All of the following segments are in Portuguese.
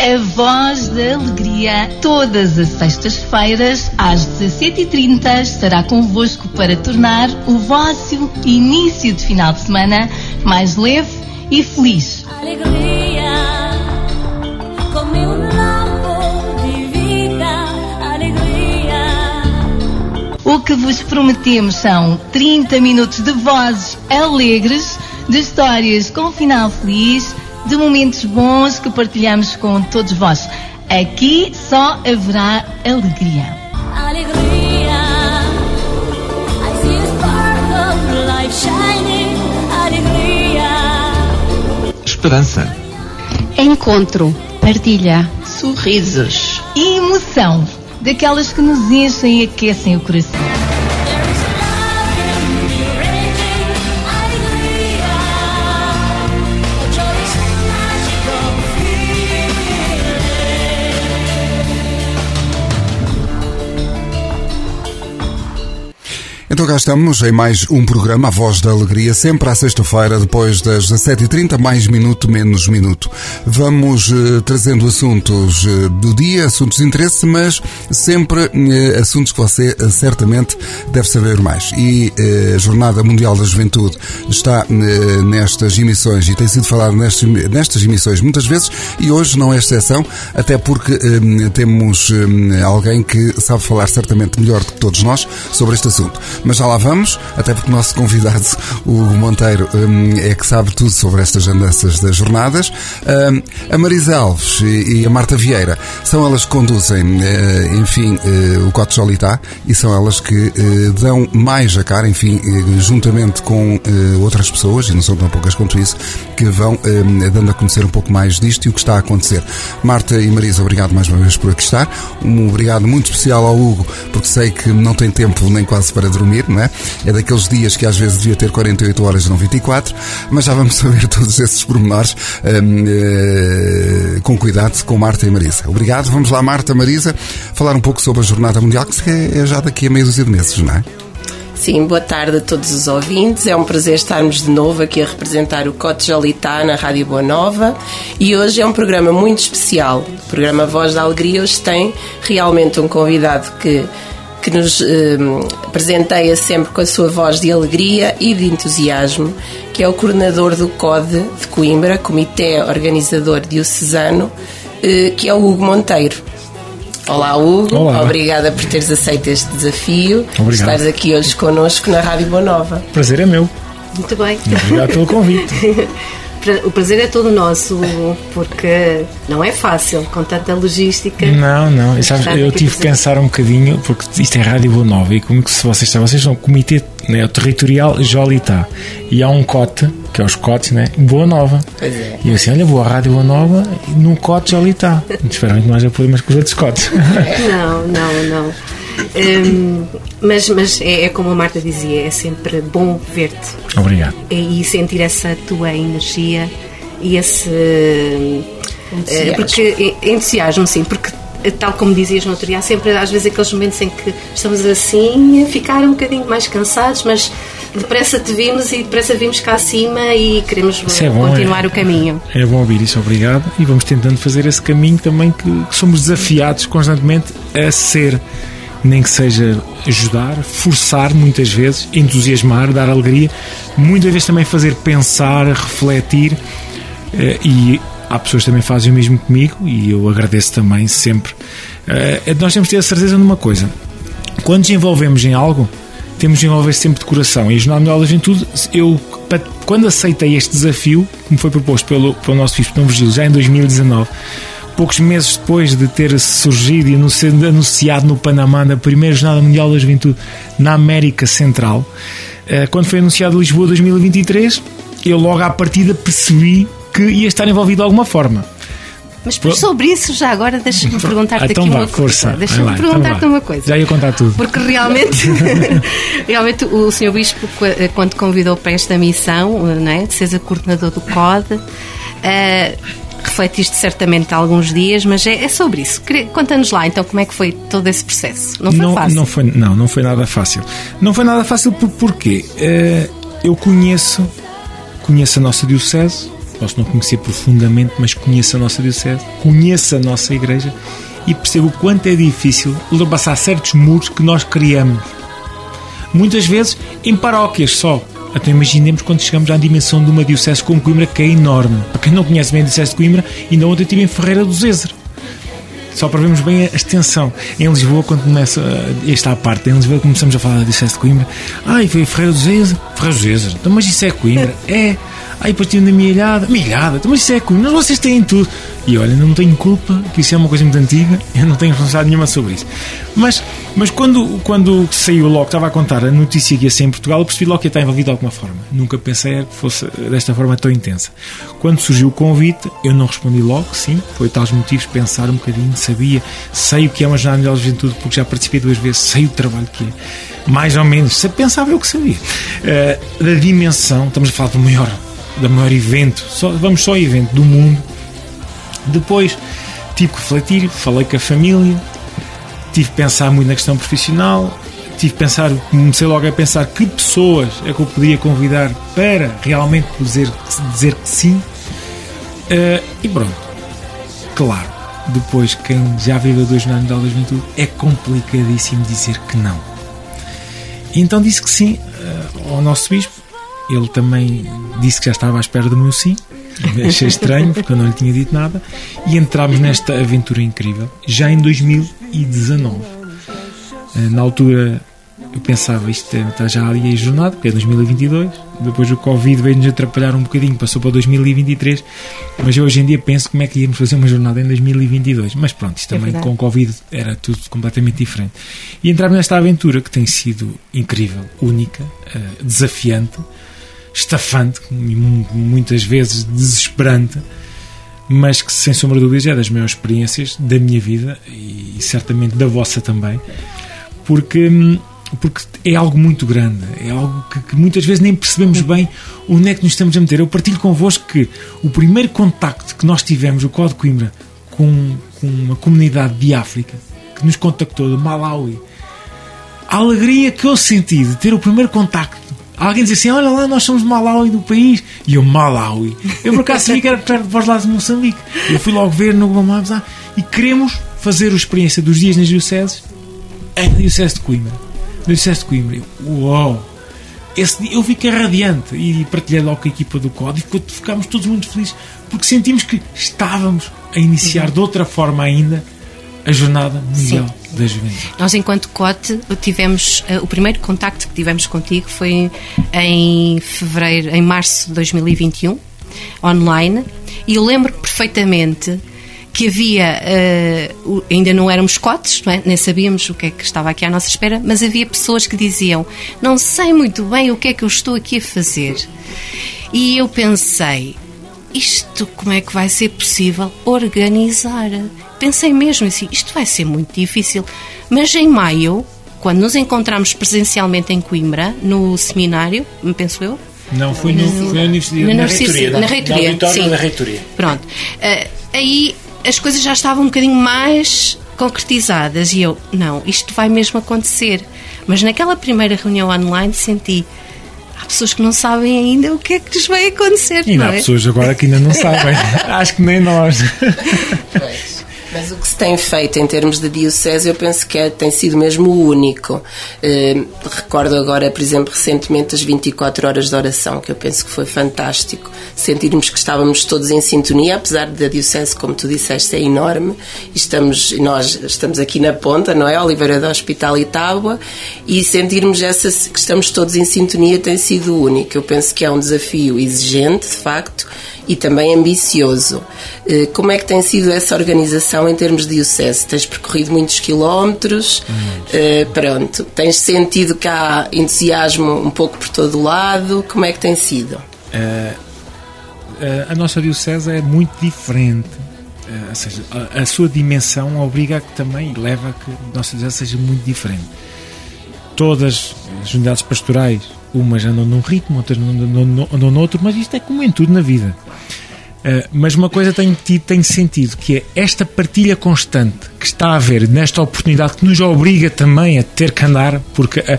a Voz da Alegria. Todas as sextas-feiras, às 17h30, estará convosco para tornar o vosso início de final de semana mais leve e feliz. Alegria, como um lampo de vida, alegria. O que vos prometemos são 30 minutos de vozes alegres, de histórias com final feliz, de momentos bons que partilhamos com todos vós. Aqui só haverá alegria. Alegria, I see a spark of light shining. Alegria, Esperança. Encontro, partilha, Sorrisos e emoção, daquelas que nos enchem e aquecem o coração. Então cá estamos em mais um programa, A Voz da Alegria, sempre à sexta-feira, depois das 17h30, mais minuto, menos minuto. Vamos eh, trazendo assuntos eh, do dia, assuntos de interesse, mas sempre eh, assuntos que você eh, certamente deve saber mais. E eh, a Jornada Mundial da Juventude está eh, nestas emissões e tem sido falado nestas, nestas emissões muitas vezes e hoje não é exceção, até porque temos alguém que sabe falar certamente melhor do que todos nós sobre este assunto. Mas já lá vamos, até porque o nosso convidado, o Hugo Monteiro, hum, é que sabe tudo sobre estas andanças das jornadas. Hum, a Marisa Alves e a Marta Vieira são elas que conduzem, eh, enfim, eh, o Cote Jolitá e são elas que eh, dão mais a cara, enfim, juntamente com outras pessoas, e não são tão poucas quanto isso, que vão eh, dando a conhecer um pouco mais disto e o que está a acontecer. Marta e Marisa, obrigado mais uma vez por aqui estar. Um obrigado muito especial ao Hugo, porque sei que não tem tempo nem quase para dormir, não é? É daqueles dias que às vezes devia ter 48 horas e não 24, mas já vamos saber todos esses pormenores hum, eh, com cuidado com Marta e Marisa. Obrigado, vamos lá, Marta, Marisa, falar um pouco sobre a Jornada Mundial, que é já daqui a meio dúzia de meses, não é? Sim, boa tarde a todos os ouvintes. É um prazer estarmos de novo aqui a representar o Cote Jolitá na Rádio Boa Nova e hoje é um programa muito especial. O programa Voz da Alegria hoje tem realmente um convidado que, que nos eh, presenteia sempre com a sua voz de alegria e de entusiasmo, que é o coordenador do CODE de Coimbra, Comitê Organizador Diocesano, eh, que é o Hugo Monteiro. Olá, Hugo. Olá. Obrigada por teres aceito este desafio. Obrigado. Estares aqui hoje connosco na Rádio Boa Nova. Prazer é meu. Muito bem. Obrigado pelo convite. O prazer é todo nosso, porque não é fácil com tanta logística. Não, não. E sabes, eu tive que pensar um bocadinho, porque isto é Rádio Boa Nova e como que se vocês estão, vocês são o Comitê né, o Territorial Jolitá e há um cote, que é os cotes, né? Boa Nova. Pois é. E eu assim, olha, vou à Rádio Boa Nova e num cote Jolitá. Espero que não haja problemas com os outros cotes. Não, não, não. Hum, mas mas é, é como a Marta dizia, é sempre bom ver-te Obrigado. e sentir essa tua energia e esse. eh, Entusiasmo. porque, entusiasmo, sim, porque. eh, Tal como dizias no outro dia, há sempre às vezes aqueles momentos em que estamos assim a ficar um bocadinho mais cansados, mas depressa te vimos e depressa vimos cá acima e queremos é bom, continuar é. o caminho. É bom ouvir isso, obrigado. E vamos tentando fazer esse caminho também que, que somos desafiados constantemente a ser, nem que seja ajudar, forçar muitas vezes, entusiasmar, dar alegria, muitas vezes também fazer pensar, refletir. eh, E há pessoas que também fazem o mesmo comigo e eu agradeço também sempre. Eh, Nós temos de ter a certeza de uma coisa: quando nos envolvemos em algo, temos de envolver sempre de coração. E a Jornada Mundial da Juventude, eu, quando aceitei este desafio, que me foi proposto pelo, pelo nosso Bispo Dom Virgílio, já em 2019, poucos meses depois de ter surgido e anunci- anunciado no Panamá na primeira Jornada Mundial da Juventude na América Central, eh, quando foi anunciado Lisboa 2023, eu logo à partida percebi que ia estar envolvido de alguma forma. Mas sobre isso, já agora, deixa-me perguntar-te então aqui vá, uma força. coisa. Deixa-me então perguntar-te vá. uma coisa. Já ia contar tudo. Porque realmente, realmente o Sr. Bispo, qu- quando convidou para esta missão, não é, de seres a coordenador do CODE, eh, refletiste certamente há alguns dias, mas é, é sobre isso. Conta-nos lá então como é que foi todo esse processo. Não foi não, fácil. Não foi, não, não foi nada fácil. Não foi nada fácil por, porquê? Eh, eu conheço, conheço a nossa Diocese, posso não conhecer profundamente, mas conheço a nossa Diocese, conheço a nossa Igreja e percebo o quanto é difícil ultrapassar certos muros que nós criamos. Muitas vezes em paróquias só. Então imaginemos quando chegamos à dimensão de uma Diocese como Coimbra, que é enorme. Para quem não conhece bem a Diocese de Coimbra, ainda ontem estive em Ferreira do Zezer. Só para vermos bem a extensão. Em Lisboa, quando começa uh, esta parte, em Lisboa começamos a falar da Diocese de Coimbra. Ai, foi Ferreira do Zezer. Ferreira do Zezer. Então, mas isso é Coimbra? É. Ai, depois tive na milhada. Milhada? Então, mas isso é Coimbra. Mas vocês têm tudo. E olha, não tenho culpa, que isso é uma coisa muito antiga. Eu não tenho responsabilidade nenhuma sobre isso. Mas, mas quando, quando saiu logo, estava a contar a notícia que ia ser em Portugal, eu percebi logo que ia estar envolvido de alguma forma. Nunca pensei que fosse desta forma tão intensa. Quando surgiu o convite, eu não respondi logo, sim. Foi tais motivos, pensar um bocadinho, sabia, sei o que é uma jornada de juventude, porque já participei duas vezes, sei o trabalho que é. Mais ou menos, pensava eu que sabia. Eh, da dimensão, estamos a falar do maior, do maior evento, só, vamos só evento do mundo. Depois tive que refletir, falei com a família, tive que pensar muito na questão profissional, tive que pensar, comecei logo a pensar que pessoas é que eu podia convidar para realmente dizer, dizer que sim. Eh, e pronto, claro, depois quem já viveu dois anos da juventude é complicadíssimo dizer que não. Então disse que sim eh, ao nosso bispo. Ele também disse que já estava à espera do meu sim. Achei estranho, porque eu não lhe tinha dito nada. E entramos nesta aventura incrível, já em 2019. Eh, Na altura eu pensava, isto é- está já ali a jornada, porque é 2022. Depois o Covid veio-nos atrapalhar um bocadinho, passou para 2023. Mas eu hoje em dia penso como é que íamos fazer uma jornada em 2022. Mas pronto, isto É também verdade. com o Covid era tudo completamente diferente. E entramos nesta aventura que tem sido incrível, única, eh, desafiante, estafante, e mu- muitas vezes desesperante mas que sem sombra de dúvidas é das maiores experiências da minha vida e certamente da vossa também, porque, hum, porque é algo muito grande, é algo que, que muitas vezes nem percebemos bem onde é que nos estamos a meter. Eu partilho convosco que o primeiro contacto que nós tivemos, o Código Coimbra, com, com uma comunidade de África que nos contactou de Malawi, a alegria que eu senti de ter o primeiro contacto. Alguém diz assim: Olha lá, nós somos Malawi do país. E eu, Malawi. Eu por acaso sabia que era perto de vós lá de Moçambique. Eu fui logo ver no Google Maps ah, e queremos fazer a experiência dos dias nas Dioceses em Diocese de Coimbra. Na Diocese de Coimbra. Eu, Uau! Esse dia eu fiquei radiante e partilhei logo com a equipa do código e ficámos todos muito felizes porque sentimos que estávamos a iniciar de outra forma ainda a Jornada Mundial da Juventude. Nós, enquanto COTE, tivemos eh, o primeiro contacto que tivemos contigo foi em fevereiro, em março de 2021, online, e eu lembro perfeitamente que havia, o- ainda não éramos cotes, não é? nem sabíamos o que é que estava aqui à nossa espera, mas havia pessoas que diziam: Não sei muito bem o que é que eu estou aqui a fazer. E eu pensei: isto como é que vai ser possível organizar? Pensei mesmo assim, isto vai ser muito difícil. Mas em maio, quando nos encontramos presencialmente em Coimbra, no seminário, penso eu, Não, foi, no, foi na Universidade na na reitoria, na reitoria, auditório sim. da reitoria. Pronto. Eh, aí as coisas já estavam um bocadinho mais concretizadas e eu, não, isto vai mesmo acontecer. Mas naquela primeira reunião online senti. Há pessoas que não sabem ainda o que é que lhes vai acontecer, E ainda não há é? pessoas agora que ainda não sabem. Acho que nem nós. Mas o que se tem feito em termos de diocese, eu penso que é- tem sido mesmo o único. Eh, recordo agora, por exemplo, recentemente as 24 horas de oração, que eu penso que foi fantástico. Sentirmos que estávamos todos em sintonia, apesar da diocese, como tu disseste, é enorme. Estamos, nós estamos aqui na ponta, não é? Oliveira do Hospital e Tábua. E sentirmos essa, que estamos todos em sintonia tem sido o único. Eu penso que é um desafio exigente, de facto, e também ambicioso. Eh, Como é que tem sido essa organização em termos de diocese? Tens percorrido muitos quilómetros, eh, pronto, tens sentido que há entusiasmo um pouco por todo o lado, como é que tem sido? Eh, a nossa Diocese é muito diferente. Ou seja, a, a sua dimensão obriga a que também leva a que a nossa Diocese seja muito diferente. Todas as unidades pastorais, umas andam num ritmo, outras andam, andam, noutro, mas isto é como em tudo na vida. Uh, mas uma coisa tem tem sentido, que é esta partilha constante que está a haver nesta oportunidade que nos obriga também a ter que andar, porque uh,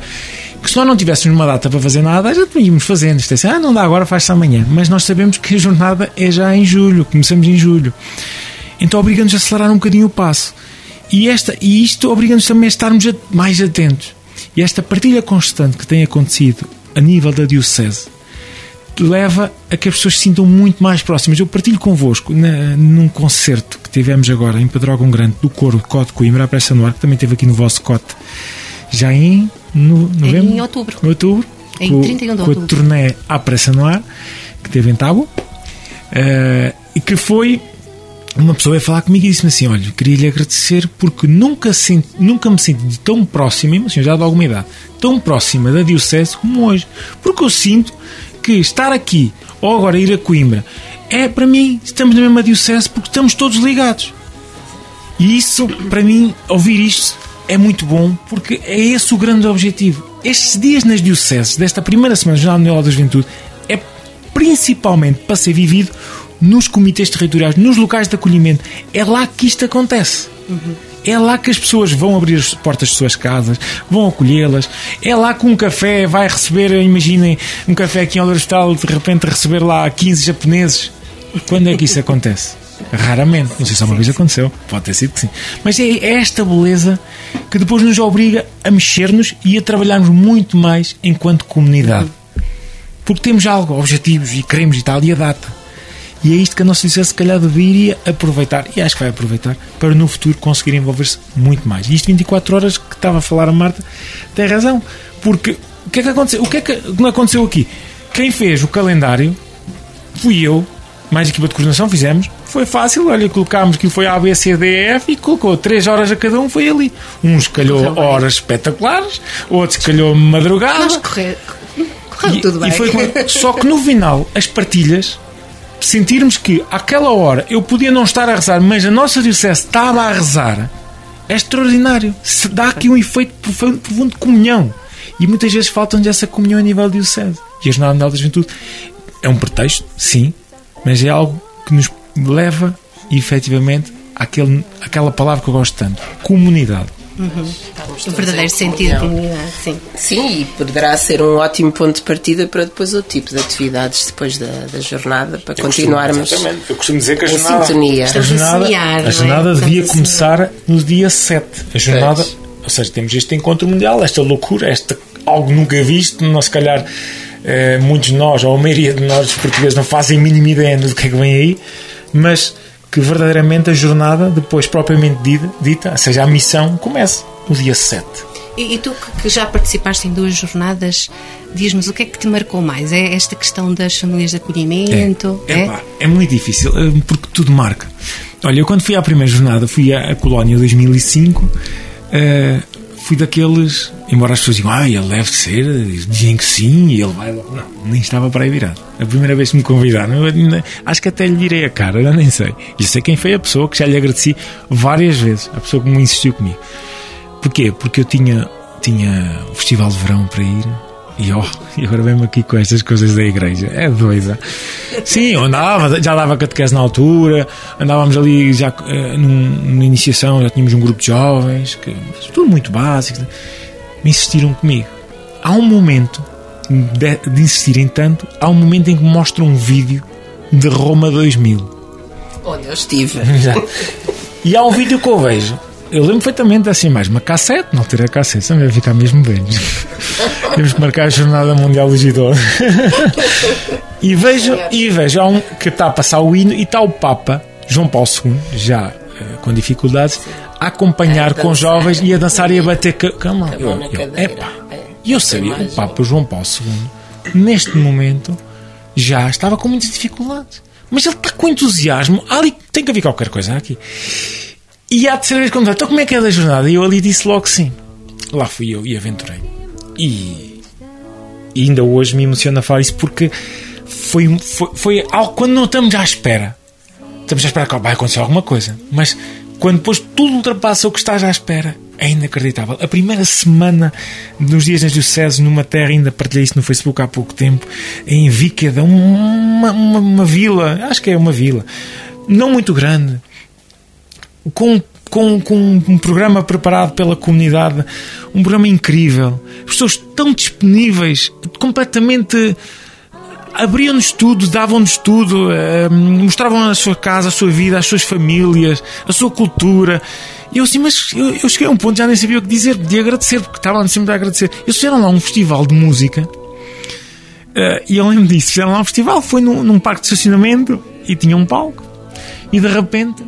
se nós não tivéssemos uma data para fazer nada, já íamos fazendo. Isto é assim, ah, não dá agora, faz-se amanhã. Mas nós sabemos que a jornada é já em julho, começamos em julho. Então obriga-nos a acelerar um bocadinho o passo. E, esta, e isto obriga-nos também a estarmos mais atentos. E esta partilha constante que tem acontecido a nível da Diocese leva a que as pessoas se sintam muito mais próximas. Eu partilho convosco na- num concerto que tivemos agora em Pedrógão Grande do Coro Cote Coimbra, a Pressa no Ar, que também teve aqui no vosso Cote, já em no, novembro, Em outubro. em outubro, Em com, 31 de com a outubro. turnê à Pressa no Ar, que teve em Tábua, eh, e que foi uma pessoa veio falar comigo e disse-me assim: Olha, queria-lhe agradecer porque nunca, senti, nunca me senti tão próxima, uma senhora já de alguma idade, tão próxima da Diocese como hoje. Porque eu sinto que estar aqui ou agora ir a Coimbra é para mim, estamos na mesma Diocese porque estamos todos ligados. E isso, para mim, ouvir isto é muito bom porque é esse o grande objetivo. Estes dias nas Dioceses, desta primeira semana do Jornal Mundial da Juventude, é principalmente para ser vivido nos comitês territoriais, nos locais de acolhimento. É lá que isto acontece. É lá que as pessoas vão abrir as portas de suas casas, vão acolhê-las. É lá que um café vai receber, imaginem, um café aqui em Hospital, de repente receber lá 15 japoneses. Quando é que isso acontece? Raramente. Não sei se uma vez aconteceu. Pode ter sido que sim. Mas é é esta beleza que depois nos obriga a mexer-nos e a trabalharmos muito mais enquanto comunidade. Porque temos algo, objetivos e queremos e tal, e a data. E é isto que a nossa licença se calhar deveria aproveitar, e acho que vai aproveitar, para no futuro conseguir envolver-se muito mais. E isto 24 horas que estava a falar a Marta tem razão. Porque o que é que aconteceu? O que é que aconteceu aqui? Quem fez o calendário fui eu, mais a equipa de coordenação, fizemos. Foi fácil, olha, colocámos que foi A, B, C, D, E, F e colocou 3 horas a cada um, foi ali. Uns calhou horas espetaculares, outros calhou madrugada. Nós correr, correu E- tudo bem. e foi só que no final, as partilhas, sentirmos que àquela hora eu podia não estar a rezar, mas a nossa diocese estava a rezar, é extraordinário. Se dá aqui um efeito profundo, de comunhão. E muitas vezes falta-nos essa comunhão a nível diocese. E a Jornada Mundial da Juventude é um pretexto, sim, mas é algo que nos leva efetivamente àquele, àquela palavra que eu gosto tanto: comunidade. O verdadeiro sentido de comunidade, sim. Sim, e poderá ser um ótimo ponto de partida para depois outro tipo de atividades depois da, da jornada, para continuarmos Eu costumo dizer que a jornada, sintonia. a jornada, semear, não a é? jornada devia começar no dia 7. A jornada, Pois. ou seja, temos este encontro mundial, esta loucura, esta algo nunca visto, nós se calhar eh, muitos de nós, ou a maioria de nós os portugueses não fazem a mínima ideia do que é que vem aí, mas que verdadeiramente a jornada, depois propriamente dita, ou seja, a missão, comece no dia 7. E, e tu que- já participaste em duas jornadas, diz-nos o que é que te marcou mais? É esta questão das famílias de acolhimento? É, pá, é muito difícil, eh, porque tudo marca. Olha, eu quando fui à primeira jornada, fui à, à Colónia 2005, eh, fui daqueles, embora as pessoas digam, ah, ele deve ser, dizem que sim, e ele vai. Não, nem estava para aí virado. A primeira vez que me convidaram, acho que até lhe virei a cara, eu nem sei. E sei quem foi a pessoa que já lhe agradeci várias vezes, a pessoa que me insistiu comigo. Porquê? Porque eu tinha, tinha o festival de verão para ir e, oh, e agora vem-me aqui com estas coisas da igreja. É doida. Sim, eu andava, já dava catequese na altura, andávamos ali já eh, num- na iniciação, já tínhamos um grupo de jovens, que, tudo muito básico. Me insistiram comigo. Há um momento de, de insistirem tanto, há um momento em que mostram um vídeo de Roma 2000. Onde eu estive. Já. E há um vídeo que eu vejo. Eu lembro perfeitamente assim, mais uma cassete, não ter a cassete, também vai ficar mesmo bem. Temos que marcar a Jornada Mundial do Idoso. e vejo, e vejo há um que está a passar o hino e está o Papa, João Paulo II, já eh, com dificuldades, a acompanhar A com jovens e a dançar e a bater ca- cama. Eu, eu, cadeira. epá. É. E eu sabia, o Papa João Paulo II, neste momento, já estava com muitas dificuldades. Mas ele está com entusiasmo. Ali tem que haver qualquer coisa aqui. E há de ser vez vai, então como é que é da jornada? E eu ali disse logo sim. Lá fui eu e aventurei. E, e ainda hoje me emociona falar isso porque foi, foi, foi algo quando não estamos à espera. Estamos à espera que vai acontecer alguma coisa. Mas quando depois tudo ultrapassa o que estás à espera, é inacreditável. A primeira semana dos dias nas dioceses, numa terra, ainda partilhei isso no Facebook há pouco tempo, em Víqueda, uma, uma, uma vila, acho que é uma vila, não muito grande, com com, com um programa preparado pela comunidade, um programa incrível, pessoas tão disponíveis, completamente abriam-nos tudo, davam-nos tudo, eh, mostravam a sua casa, a sua vida, as suas famílias, a sua cultura. E eu assim, mas eu, eu cheguei a um ponto já nem sabia o que dizer, de agradecer, porque estavam sempre a agradecer. Eles fizeram lá um festival de música. eh, e eu lembro disso, fizeram lá um festival, foi num, num parque de estacionamento e tinha um palco. E de repente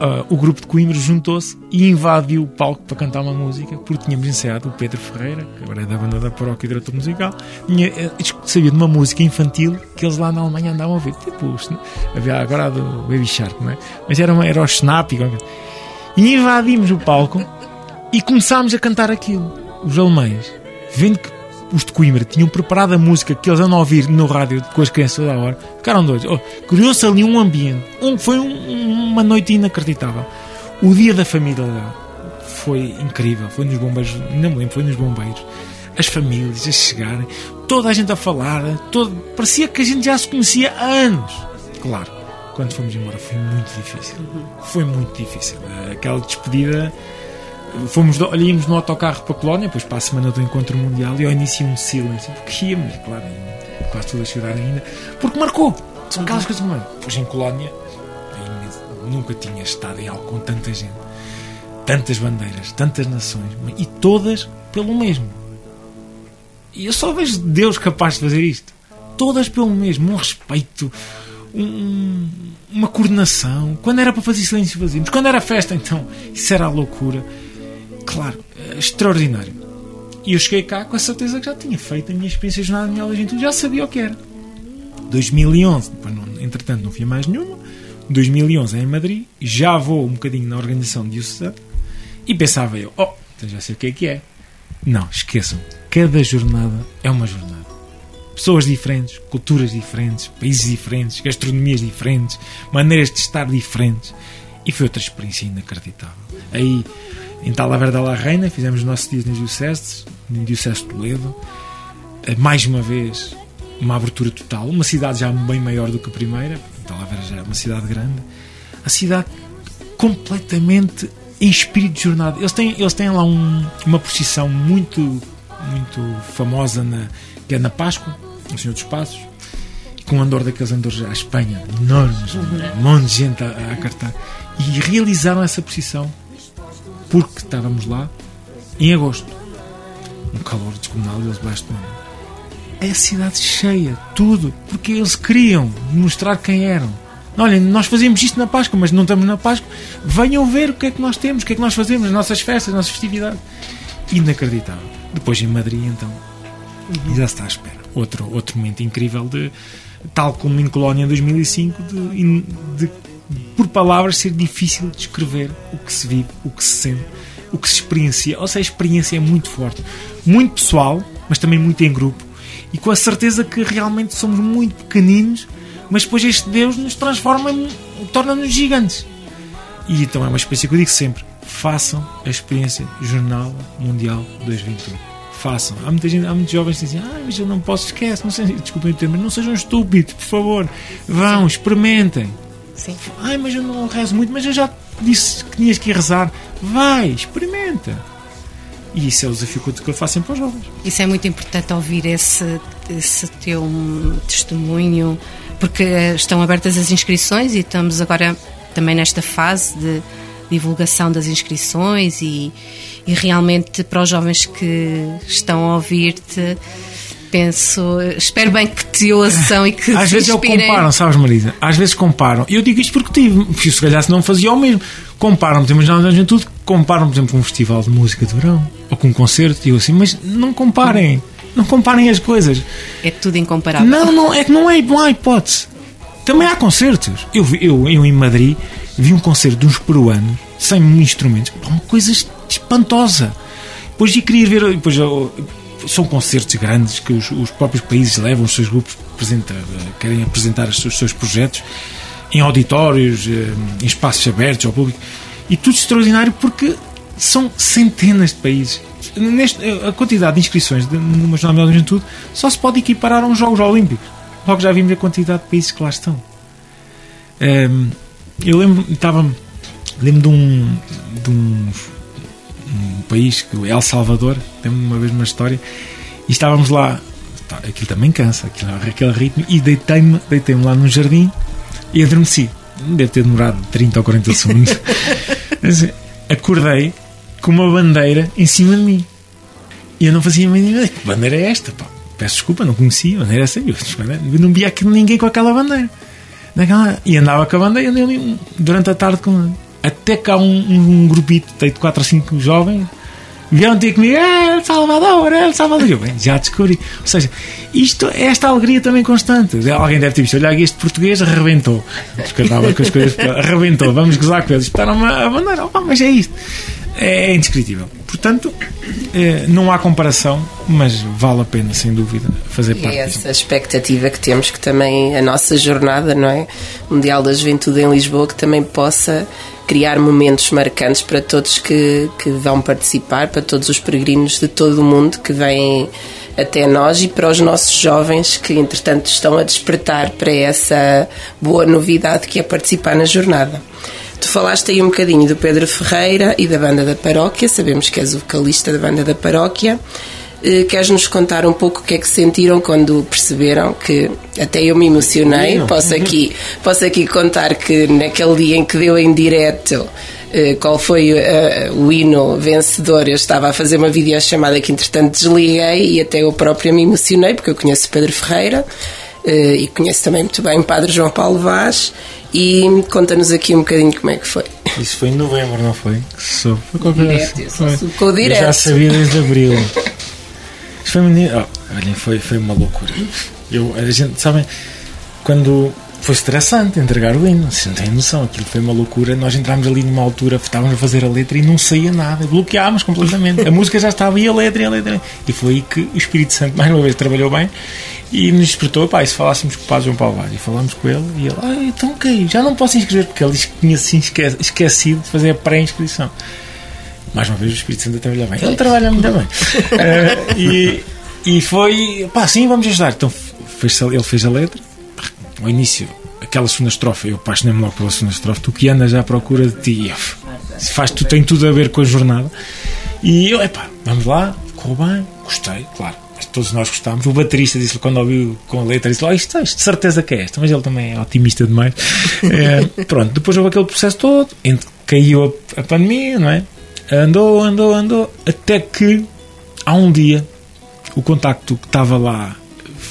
ah, o grupo de Coimbra juntou-se e invadiu o palco para cantar uma música, porque tínhamos ensaiado o Pedro Ferreira, que agora é da banda da paróquia e diretor musical, tinha, eh, sabia de uma música infantil que eles lá na Alemanha andavam a ouvir. Tipo, havia agora a do Baby Shark, não é? Mas era, uma, era o Snap. E invadimos o palco e começámos a cantar aquilo. Os alemães, vendo que os de Coimbra tinham preparado a música que eles andam a ouvir no rádio com as crianças toda a hora, ficaram doidos. Oh, Criou-se ali um ambiente. Um, foi um- uma noite inacreditável. O dia da família foi incrível. Foi nos bombeiros, não me lembro, foi nos bombeiros. As famílias a chegarem, toda a gente a falar, todo, parecia que a gente já se conhecia há anos. Claro, quando fomos embora foi muito difícil. Foi muito difícil. Aquela despedida fomos, íamos no autocarro para a Colónia, depois para a semana do Encontro Mundial, e ao início um silêncio, porque íamos, claro, quase tudo a chorar ainda, porque marcou. São aquelas coisas que marcam. Depois em Colónia, nunca tinha estado em algo com tanta gente, tantas bandeiras, tantas nações, e todas pelo mesmo. E eu só vejo Deus capaz de fazer isto. Todas pelo mesmo, um respeito, um- uma coordenação. Quando era para fazer silêncio, fazíamos. Quando era festa, então, isso era a loucura. Claro, é extraordinário. E eu cheguei cá com a certeza que já tinha feito a minha experiência de jornada de minha juventude, já sabia o que era. 2011, depois não, entretanto não fui mais nenhuma. 2011 é em Madrid, já vou um bocadinho na organização diocesana e pensava eu, oh, então já sei o que é que é. Não, esqueçam, cada jornada é uma jornada. Pessoas diferentes, culturas diferentes, países diferentes, gastronomias diferentes, maneiras de estar diferentes. E foi outra experiência inacreditável. Aí, em Talavera da La Reina, fizemos os nossos dias nas Dioceses, no Diocese de Toledo. Eh, Mais uma vez, uma abertura total. Uma cidade já bem maior do que a primeira. Talavera já é uma cidade grande. A cidade completamente em espírito de jornada. Eles têm, eles têm lá um- uma procissão muito, muito famosa na, que é na Páscoa, no Senhor dos Passos, com um andor daqueles andores à Espanha, enormes, um monte de gente a, a acartar. E realizaram essa procissão porque estávamos lá em agosto. Um calor descomunal e eles baixo do ano. É a cidade cheia, tudo, porque eles queriam mostrar quem eram. Olhem, nós fazemos isto na Páscoa, mas não estamos na Páscoa. Venham ver o que é que nós temos, o que é que nós fazemos, as nossas festas, as nossas festividades. Inacreditável. Depois em Madrid, então, e já se está à espera. Outro, outro momento incrível de, tal como em Colónia em 2005, de, de, por palavras ser difícil de descrever o que se vive, o que se sente, o que se experiencia. Ou seja, a experiência é muito forte, muito pessoal, mas também muito em grupo. E com a certeza que realmente somos muito pequeninos, mas depois este Deus nos transforma, torna-nos gigantes. E então é uma experiência que eu digo sempre: façam a experiência Jornal Mundial 2021. Façam. Há muita gente, há muitos jovens que dizem: Ah, mas eu não posso, esquece, não sei, desculpem o termo, mas não sejam estúpidos, por favor. Vão, experimentem. Sim. Ai, mas eu não rezo muito, mas eu já disse que tinhas que ir rezar. Vai, experimenta. E isso é o desafio que eu- faço sempre aos jovens. Isso é muito importante ouvir esse, esse teu hum, testemunho, porque eh, estão abertas as inscrições e estamos agora também nesta fase de divulgação das inscrições e, e realmente para os jovens que estão a ouvir-te, penso, espero bem que te ouçam e que Às vezes eu inspirem. comparam, sabes, Marisa? Às vezes comparam. E eu digo isto porque tive. porque Se calhar se não fazia o mesmo. Comparam, por exemplo, na juventude, comparam, por exemplo, com um festival de música de verão ou com um concerto. E eu assim, mas não comparem. Não comparem as coisas. É tudo incomparável. Não, não, é que não, é, não há hipótese. Também há concertos. Eu, eu, eu em Madrid vi um concerto de uns peruanos sem instrumentos. Pá, Uma coisa espantosa. Depois eu queria ver. Depois, eu- são concertos grandes que os, os próprios países levam, os seus grupos apresenta- querem apresentar os seus, os seus projetos em auditórios, eh, em espaços abertos ao público. E tudo extraordinário porque são centenas de países. Neste, a quantidade de inscrições de, numa jornada de juventude só se pode equiparar a uns Jogos Olímpicos. Logo já vimos a quantidade de países que lá estão. Ehm, eu lembro, estava Lembro de um, de um, um país, que El Salvador, lembro uma vez uma história, e estávamos lá, tá, aquilo também cansa, aquilo, aquele ritmo, e deitei-me deitei lá num jardim e adormeci. Deve ter demorado 30 ou 40 segundos. Acordei com uma bandeira em cima de mim. E eu não fazia a mínima ideia. Que bandeira é esta? Pá, peço desculpa, não conhecia. A bandeira é essa. Eu, não via ninguém com aquela bandeira. Naquela, e andava com a bandeira andei durante a tarde com Até que há um, um grupito, de 4 ou 5 jovens, vieram ter comigo, é El Salvador, é El Salvador. Eu, bem, já descobri. Ou seja, isto, é esta alegria também constante. Alguém deve ter visto, olha, este português arrebentou. Porque eu estava com as coisas, arrebentou, vamos gozar com eles. Espetaram a bandeira, oh, mas é isto. É, é indescritível. Portanto, eh, não há comparação, mas vale a pena, sem dúvida, fazer E parte é essa expectativa que temos que também a nossa jornada, não é? Mundial da Juventude em Lisboa, que também possa criar momentos marcantes para todos que, que vão participar, para todos os peregrinos de todo o mundo que vêm até nós e para os nossos jovens que, entretanto, estão a despertar para essa boa novidade que é participar na jornada. Tu falaste aí um bocadinho do Pedro Ferreira e da banda da paróquia, sabemos que és o vocalista da banda da paróquia. Eh, Queres-nos contar um pouco o que é que sentiram quando perceberam que até eu me emocionei? Posso aqui, posso aqui contar que naquele dia em que deu em direto eh, qual foi eh, o hino vencedor, eu estava a fazer uma videochamada que entretanto desliguei e até eu própria me emocionei porque eu conheço Pedro Ferreira eh, e conheço também muito bem o Padre João Paulo Vaz e conta-nos aqui um bocadinho como é que foi. Isso foi em novembro, não foi? Soube. Foi Direto, eu com o Eu direto. já sabia desde abril. Menino- oh, olhem, foi, foi uma loucura. Eu, a gente, sabem, quando foi estressante entregar o hino, vocês não têm noção, aquilo foi uma loucura. Nós entrámos ali numa altura, estávamos a fazer a letra e não saía nada, bloqueámos completamente. A música já estava e a letra e a letra. E foi aí que o Espírito Santo, mais uma vez, trabalhou bem e nos despertou. Pá, e se falássemos com o Padre João Paulo Vaz e falámos com ele, e ele, ah, então ok, já não posso inscrever, porque ele tinha se esque- esquecido de fazer a pré-inscrição. Mais uma vez o Espírito Santo a trabalhar bem. Ele trabalha muito bem. Eh, e, e foi, pá, sim, vamos ajudar. Então fez, ele fez a letra. Ao início, aquela segunda estrofe, eu apaixonei-me logo pela segunda estrofe. Tu que andas à procura de ti. Se faz, tu tem tudo a ver com a jornada. E eu, epá, vamos lá, correu bem, gostei, claro. Mas todos nós gostámos. O baterista disse quando ouviu com a letra, disse: oh, isto, isto de certeza que é esta. Mas ele também é otimista demais. Eh, pronto, depois houve aquele processo todo, entre, caiu a, a pandemia, não é? Andou, andou, andou, até que há um dia o contacto que estava lá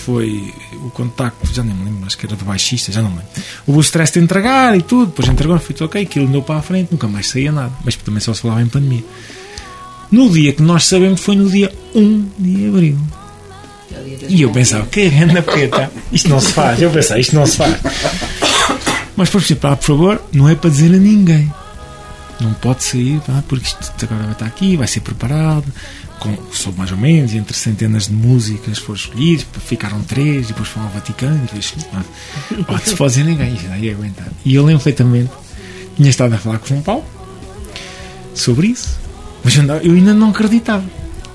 foi o contacto, já nem me lembro, acho que era do baixista, já não me lembro. Houve o stress de entregar e tudo, depois entregou, foi tudo ok, aquilo andou para a frente, nunca mais saía nada, mas também só se falava em pandemia. No dia que nós sabemos foi no dia 1 de abril. E eu pensava, que grande peta, isto não se faz. Eu pensava, isto não se faz. Mas por favor, não é para dizer a ninguém. Não pode sair, pá, porque isto agora vai estar aqui, vai ser preparado. Com, soube mais ou menos, entre centenas de músicas foram escolhidas, ficaram três, depois foram ao Vaticano, depois, ah, pode se a ninguém, isso aí é aguentar. E eu lembro perfeitamente, tinha estado a falar com o João Paulo sobre isso, mas eu, ainda não acreditava.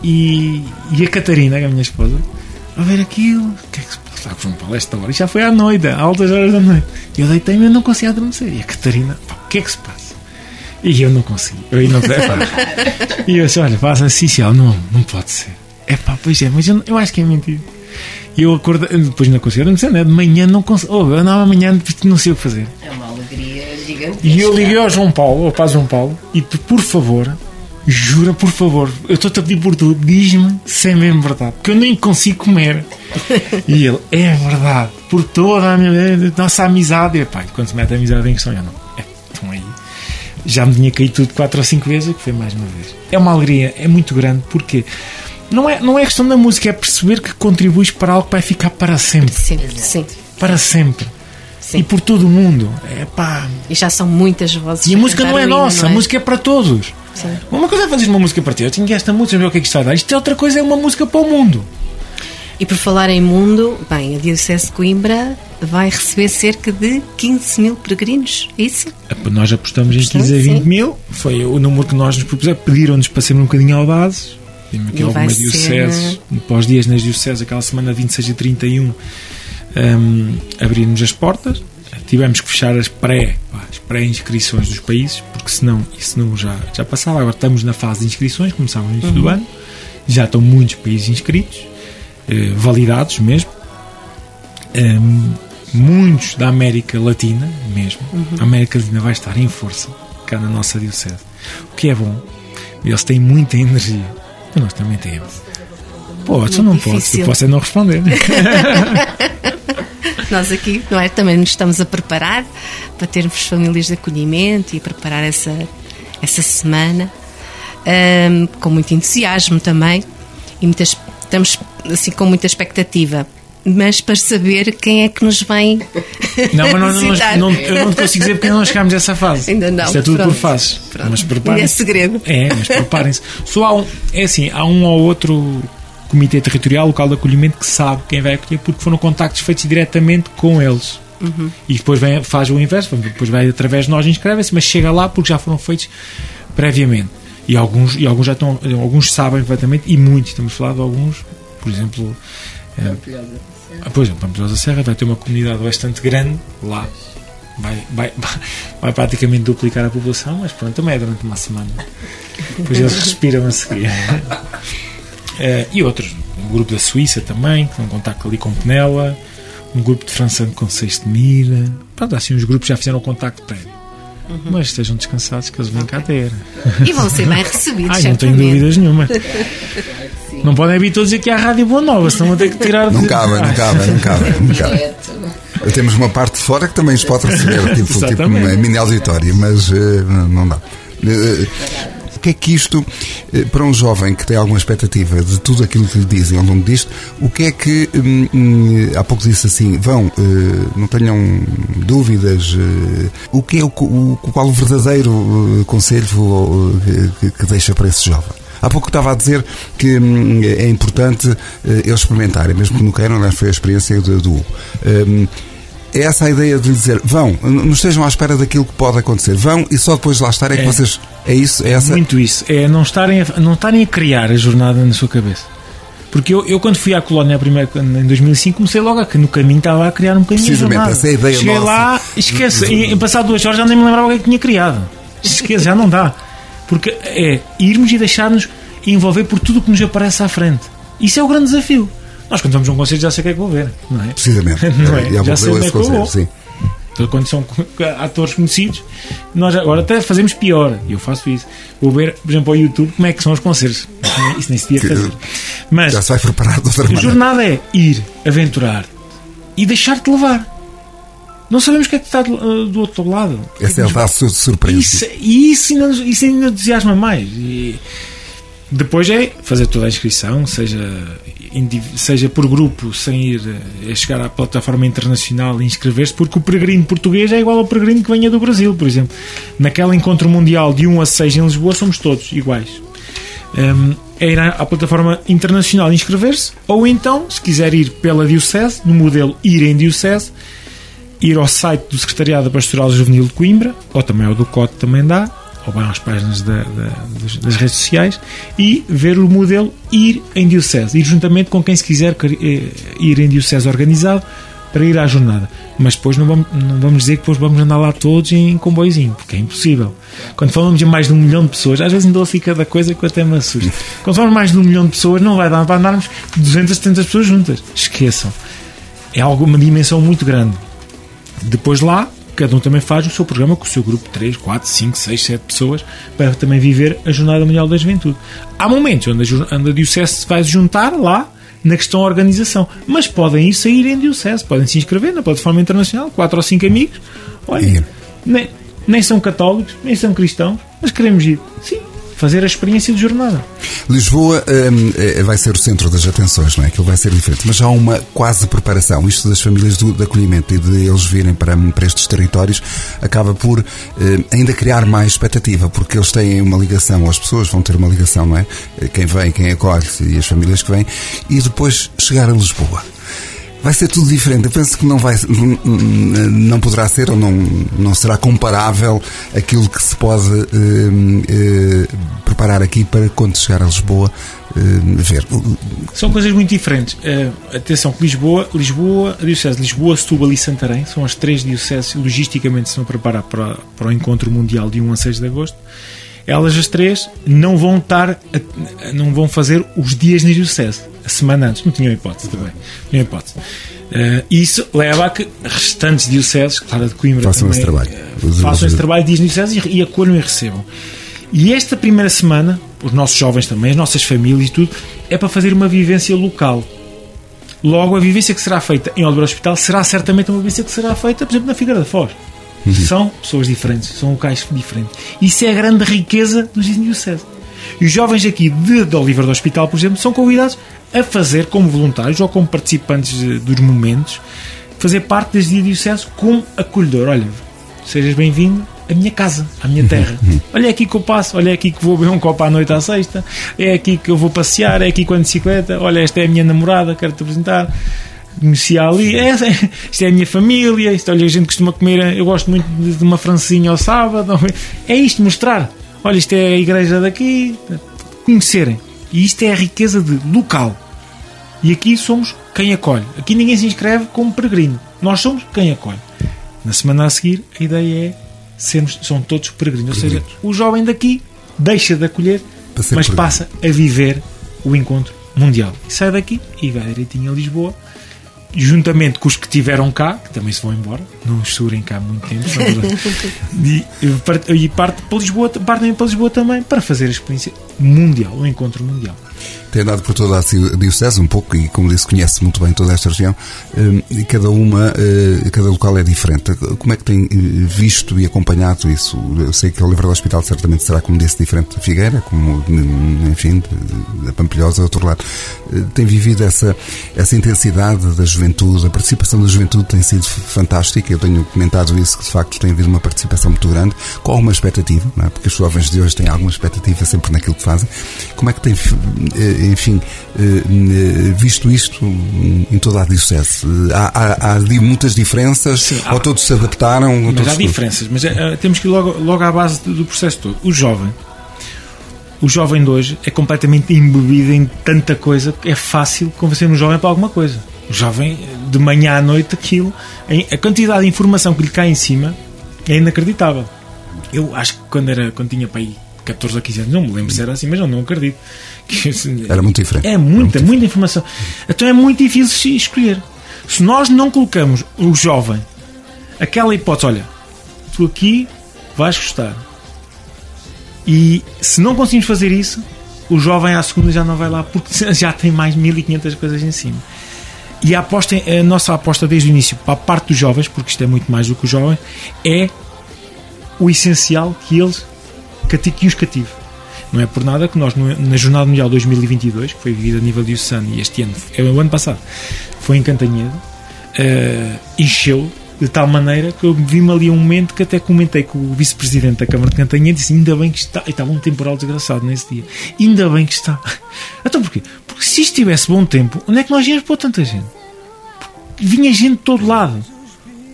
E, e a Catarina, é a minha esposa, a ver aquilo, o que é que se passa com João Paulo esta hora? E já foi à noite, a altas horas da noite. Eu deitei-me e não conseguia adormecer. E a Catarina, pá, o que é que se passa? E eu não consegui. Eu não sei, pá. E eu disse, olha, faz assim, se ela, não, não pode ser. É pá, pois é, mas eu, eu acho que é mentira. E eu acordei, depois não consegui adormecer, né? de manhã não consegui, oh, eu andava amanhã, não sei o que fazer. É uma alegria gigante. E eu liguei ao João Paulo, ao Paz João Paulo, e por favor, jura, por favor, eu estou-te a pedir por tudo, diz-me se é mesmo verdade, porque eu nem consigo comer. E ele, é verdade, por toda a minha nossa amizade. E pá, quando se mete a amizade em questão, eu não. Já me tinha caído tudo quatro ou cinco vezes, que foi mais uma vez. É uma alegria, é muito grande, porque não é, não é questão da música, é perceber que contribuis para algo que vai ficar para sempre. Sim, sim. Para sempre. Sim. E por todo o mundo. É pá, E já são muitas vozes. e a música não é nossa, não é? a música é para todos. Sim. Uma coisa é fazer uma música para ti, eu tinha esta música, ver o que é que isto vai dar. Isto é outra coisa, é uma música para o mundo. E por falar em mundo, bem, a Diocese de Coimbra vai receber cerca de 15 mil peregrinos, é isso? Nós apostamos em Apostamos, 15 a 20 sim. mil, foi o número que nós nos propusemos. Pediram-nos para sermos um bocadinho audazes. Temos aqui algumas ser- dioceses, pós dias nas dioceses, aquela semana 26 e 31, um, abrirmos as portas. Tivemos que fechar as pré, pá, as pré-inscrições dos países, porque senão isso não já, já passava. Agora estamos na fase de inscrições, começámos no início do ano, já estão muitos países inscritos, eh, validados mesmo. Ehm, muitos da América Latina mesmo. A América Latina vai estar em força cá na nossa Diocese. O que é bom. Eles têm muita energia. E nós também temos. Pô, tu não posso, eu posso é não responder. Nós aqui, não é? Também nos estamos a preparar para termos famílias de acolhimento e preparar essa, essa semana ahm, com muito entusiasmo também e muitas, estamos assim com muita expectativa. Mas para saber quem é que nos vem Não, mas visitar. nós- não, eu não te consigo dizer porque não chegámos a essa fase. Ainda não, Isto é tudo pronto. por fases. Mas Ainda é preparem-se. segredo. É, mas preparem-se. Só há um, é assim, há um ou outro comitê territorial, local de acolhimento, que sabe quem vai acolher, porque foram contactos feitos diretamente com eles. Uhum. E depois vem, faz o inverso, depois vai através de nós inscreve-se, mas chega lá porque já foram feitos previamente. E alguns, e alguns já estão, alguns sabem perfeitamente, e muitos, estamos a falar de alguns, por exemplo, é, por exemplo, Pampilhosa Serra vai ter uma comunidade bastante grande lá. Vai, vai, vai praticamente duplicar a população, mas pronto, também é durante uma semana. Depois eles respiram a seguir. Eh, e outros, um grupo da Suíça também, que tem um contacto ali com Penela, um grupo de França com Seixo de Mira. Pronto, assim, os grupos já fizeram contacto prévio. Mas estejam descansados que eles vêm cá ter. E vão ser bem recebidos, Ai, não tenho dúvidas nenhuma. Não podem vir todos aqui à Rádio Boa Nova, senão vou ter que tirar. Não cabe, não cabe, não cabe. Não cabe. Temos uma parte de fora que também se pode receber, tipo, tipo uma mini auditório, mas eh, não dá. Eh, o que é que isto, eh, para um jovem que tem alguma expectativa de tudo aquilo que lhe dizem ao longo disto, o que é que, hum, hum, há pouco disse assim, vão, eh, não tenham dúvidas, eh, o que é o, qual o verdadeiro conselho que, deixa para esse jovem? Há pouco estava a dizer que hum, é importante eh, eles experimentarem, mesmo que não queiram, aliás, foi a experiência do, Hugo. É essa a ideia de lhe dizer, vão, não estejam à espera daquilo que pode acontecer, vão e só depois de lá estar é que É. vocês. É isso? É essa? Muito isso. É não estarem, a, não estarem a criar a jornada na sua cabeça. Porque eu, eu quando fui à colónia a primeira, em 2005, comecei logo a que no caminho estava a criar um bocadinho Precisamente, jornada. essa é a ideia Cheguei nossa. lá, esquece, em, em passado duas horas já nem me lembrava o que é que tinha criado. Esquece, já não dá. Porque é irmos e deixar-nos envolver por tudo o que nos aparece à frente. Isso é o grande desafio. Nós quando vamos a um concerto já sei o que é que vou ver, não é? Precisamente. Não é? Já pouco sei onde é que vou. sim. Então, quando são atores conhecidos, nós agora até fazemos pior. E eu faço isso. Vou ver, por exemplo, ao YouTube como é que são os concertos. Isso nem se devia fazer. Mas Já se vai preparar de outra a maneira. jornada é ir, aventurar e deixar-te levar. Não sabemos o que é que está do, do outro lado. Essa é a sur- surpresa. Isso, e isso ainda, isso ainda entusiasma mais. E depois é fazer toda a inscrição, seja, seja por grupo, sem ir eh, a chegar à plataforma internacional e inscrever-se, porque o peregrino português é igual ao peregrino que venha do Brasil, por exemplo. Naquele encontro mundial de 1 a 6 em Lisboa, somos todos iguais. Hum, é ir à, plataforma internacional inscrever-se, ou então, se quiser ir pela Diocese, no modelo Ir em Diocese, ir ao site do Secretariado da Pastoral Juvenil de Coimbra, ou também ao do COT também dá, ou bem às páginas da- da- das, redes sociais, e ver o modelo Ir em Diocese, ir juntamente com quem se quiser eh, ir em Diocese organizado para ir à jornada. Mas depois não vamos, não vamos dizer que depois vamos andar lá todos em comboizinho, porque é impossível. Quando falamos de mais de um milhão de pessoas, às vezes ainda ouço cada coisa que até me assusta. Quando falamos mais de um milhão de pessoas, não vai dar para andarmos 200, 70 pessoas juntas. Esqueçam. É algo, uma dimensão muito grande. Depois lá, cada um também faz o seu programa com o seu grupo de 3, 4, 5, 6, 7 pessoas para também viver a Jornada Mundial da Juventude. Há momentos onde a, onde a Diocese se vai juntar lá na questão da organização, mas podem ir sair em Diocese, podem se inscrever na plataforma internacional, 4 ou 5 amigos. Olha, nem, nem são católicos, nem são cristãos, mas queremos ir. Sim, fazer a experiência de jornada. Lisboa hum, é- vai ser o centro das atenções, não é? Aquilo vai ser diferente. Mas há uma quase preparação. Isto das famílias do, de acolhimento e de eles virem para, para estes territórios acaba por hum, ainda criar mais expectativa, porque eles têm uma ligação, as pessoas vão ter uma ligação, não é? Quem vem, quem acolhe e as famílias que vêm, e depois chegar a Lisboa. Vai ser tudo diferente. Eu penso que não vai, não- poderá ser ou não, não será comparável aquilo que se pode hum, eh, preparar aqui para quando chegar a Lisboa ver. São coisas muito diferentes. Eh, atenção que Lisboa, Lisboa, a Diocese de Lisboa, Setúbal e Santarém são as três dioceses logisticamente se vão preparar para, para o encontro mundial de 1 a 6 de agosto. Elas as três não vão estar, não vão fazer os dias na diocese, a semana antes. Não tinham hipótese também. Não tinham hipótese. Eh, isso leva a que restantes dioceses, claro, a de Coimbra Façam também, esse trabalho. eh, façam esse trabalho de dias e, e acolham e recebam. E esta primeira semana, os nossos jovens também, as nossas famílias e tudo, é para fazer uma vivência local. Logo, a vivência que será feita em Oliveira Hospital será certamente uma vivência que será feita, por exemplo, na Figueira da Foz. São pessoas diferentes, são locais diferentes. Isso é a grande riqueza dos Diocese. E os jovens aqui de, de Oliveira do Hospital, por exemplo, são convidados a fazer como voluntários ou como participantes eh, dos momentos, fazer parte das Diocese como acolhedor. Olha, sejas bem-vindo à minha casa, à minha terra. Olha aqui que eu passo, olha aqui que vou beber um copo à noite à sexta, é aqui que eu vou passear, é aqui com a bicicleta, olha, esta é a minha namorada, quero-te apresentar. Conheci ali, é, é, isto é a minha família, isto, olha, a gente costuma comer, eu gosto muito de, de uma francinha ao sábado. É isto, mostrar. Olha, isto é a igreja daqui, conhecerem. E isto é a riqueza de local. E aqui somos quem acolhe. Aqui ninguém se inscreve como peregrino. Nós somos quem acolhe. Na semana a seguir, a ideia é sermos, são todos peregrinos. Ou seja, o jovem daqui deixa de acolher, mas peregrino. passa a viver o encontro mundial. E sai daqui e vai direitinho a Lisboa, juntamente com os que tiveram cá, que também se vão embora, não segurem cá há muito tempo, e, e parte- e parte para Lisboa, partem para Lisboa também para fazer a experiência mundial, o encontro mundial. Tem andado por toda a Diocese um pouco e, como disse, conhece muito bem toda esta região. eh, E cada uma, eh, cada local é diferente. Como é que tem eh, visto e acompanhado isso? Eu sei que o Livro do Hospital certamente será, como disse, diferente da Figueira, como, hum, enfim, da Pampilhosa, do outro lado. Tem vivido essa, essa intensidade da juventude, a participação da juventude tem sido fantástica. Eu tenho comentado isso, que de facto tem havido uma participação muito grande, com alguma expectativa, é? porque os jovens de hoje têm alguma expectativa sempre naquilo que fazem. Como é que tem, enfim, eh, visto isto em toda a Diocese? Há, há, há muitas diferenças? Sim, há. ou todos se adaptaram? Mas todos há diferenças, mas eh, temos que ir logo, logo à base do processo todo. O jovem, o jovem de hoje é completamente embebido em tanta coisa que é fácil convencer um jovem para alguma coisa. O jovem, eh, de manhã à noite, aquilo, a quantidade de informação que lhe cai em cima é inacreditável. Eu acho que quando, era, quando tinha para aí 14 ou 15 anos, não me lembro se era assim, mas eu não acredito. Que, Era muito diferente. é muita, muita informação. Então é muito difícil escolher. Se nós não colocamos o jovem aquela hipótese, olha, tu aqui vais gostar. E se não conseguimos fazer isso, o jovem à segunda já não vai lá porque já tem mais 1500 coisas em cima. E a, aposta, a nossa aposta desde o início para a parte dos jovens, porque isto é muito mais do que os jovens, é o essencial que eles cati- que os cative. Não é por nada que nós, na Jornada Mundial 2022, que foi vivida a nível diocesano e este ano, é o ano passado, foi em Cantanhede, eh, encheu de tal maneira que eu vi-me ali um momento que até comentei com o vice-presidente da Câmara de Cantanhede e disse: Ainda bem que está. E estava um temporal desgraçado nesse dia. Ainda bem que está. Então porquê? Porque se isto tivesse bom tempo, onde é que nós íamos pôr tanta gente? Vinha gente de todo lado.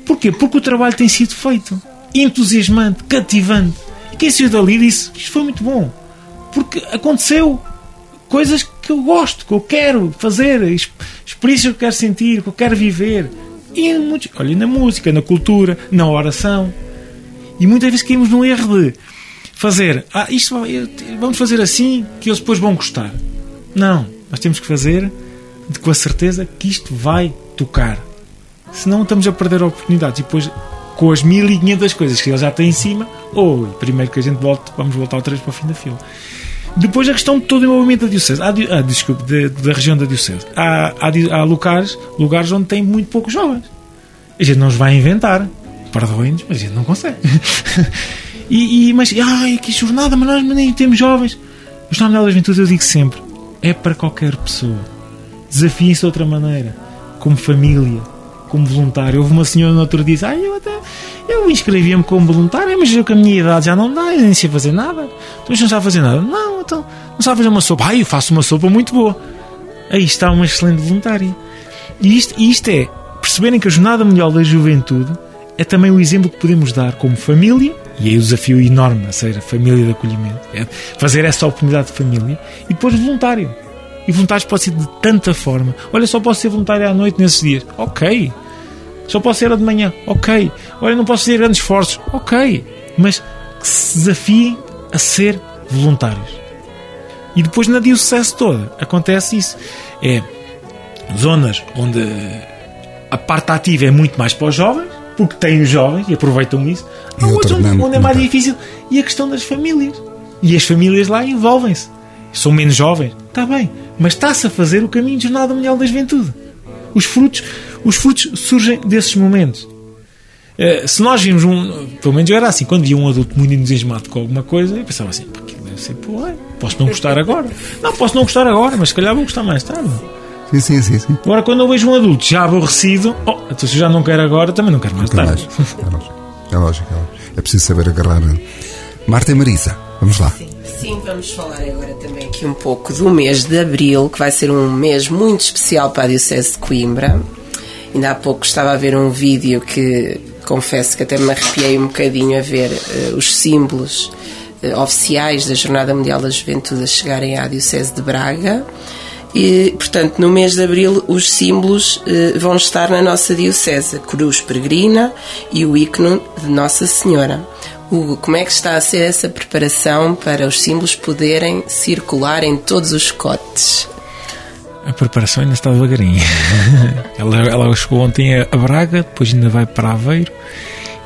Porquê? Porque o trabalho tem sido feito. Entusiasmante, cativante. E quem saiu dali disse: Isto foi muito bom. Porque aconteceu coisas que eu gosto, que eu quero fazer, ex- experiências que eu quero sentir, que eu quero viver. E muitos- olha, na música, na cultura, na oração. E muitas vezes caímos no erro de fazer, ah, isto vamos fazer assim que eles depois vão gostar. Não, nós temos que fazer com a certeza que isto vai tocar. Senão estamos a perder oportunidades. E depois, com as 1500 coisas que eles já têm em cima, ou primeiro que a gente volte, vamos voltar outra vez para o fim da fila. Depois a questão de todo o envolvimento da Diocese. Há, ah, desculpe, de- da região da Diocese. Há, há, há lugares, lugares onde tem muito poucos jovens. A gente não os vai inventar. Perdoem-nos, mas a gente não consegue. e, e- mas, ai, que jornada, mas nós nem temos jovens. O Jornal da Juventude, eu digo sempre, é para qualquer pessoa. Desafiem-se de outra maneira. Como família, como voluntário. Houve uma senhora no outro dia disse, ai, eu até... Eu inscrevia-me como voluntário, mas eu com a minha idade já não dá, eu nem sei fazer nada. Mas não sabe fazer nada? Não, então, não sabe fazer uma sopa. Ai, eu faço uma sopa muito boa. Aí está uma excelente voluntária. E isto, isto é, perceberem que a Jornada Mundial da Juventude é também o exemplo que podemos dar como família, e aí o desafio enorme a ser a família de acolhimento, é fazer essa oportunidade de família, e depois voluntário. E voluntários pode ser de tanta forma. Olha, só posso ser voluntário à noite nesses dias. Ok. Só posso ser a de manhã. Ok. Olha, não posso fazer grandes esforços. Ok. Mas que se desafiem a ser voluntários. E depois na diocese toda acontece isso. É zonas onde a parte ativa é muito mais para os jovens, porque têm os jovens e aproveitam isso. Há outra outros onde, onde é mais difícil. E a questão das famílias. E as famílias lá envolvem-se. São menos jovens. Está bem. Mas está-se a fazer o caminho de Jornada Mundial da Juventude. Os frutos, os frutos surgem desses momentos. Eh, se nós vimos um. Pelo menos eu era assim, quando via um adulto muito entusiasmado com alguma coisa, eu pensava assim, "Pá, aquilo deve ser porra. Posso não gostar agora. Não, posso não gostar agora, mas se calhar vou gostar mais tarde. Sim, sim, sim. sim. Agora, quando eu vejo um adulto já aborrecido, oh, então se eu já não quero agora, também não quero mais Nunca tarde. mais. É lógico. É lógico. É, lógico. É preciso saber agarrar. Marta e Marisa, vamos lá. Sim, vamos falar agora também aqui um pouco do mês de Abril, que vai ser um mês muito especial para a Diocese de Coimbra. Ainda há pouco estava a ver um vídeo que confesso que até me arrepiei um bocadinho a ver eh, os símbolos eh, oficiais da Jornada Mundial da Juventude a chegarem à Diocese de Braga. E, portanto, no mês de Abril, os símbolos eh, vão estar na nossa Diocese: a Cruz Peregrina e o ícone de Nossa Senhora. Hugo, como é que está a ser essa preparação para os símbolos poderem circular em todos os cotes? A preparação ainda está devagarinho. ela, ela chegou ontem a Braga, depois ainda vai para Aveiro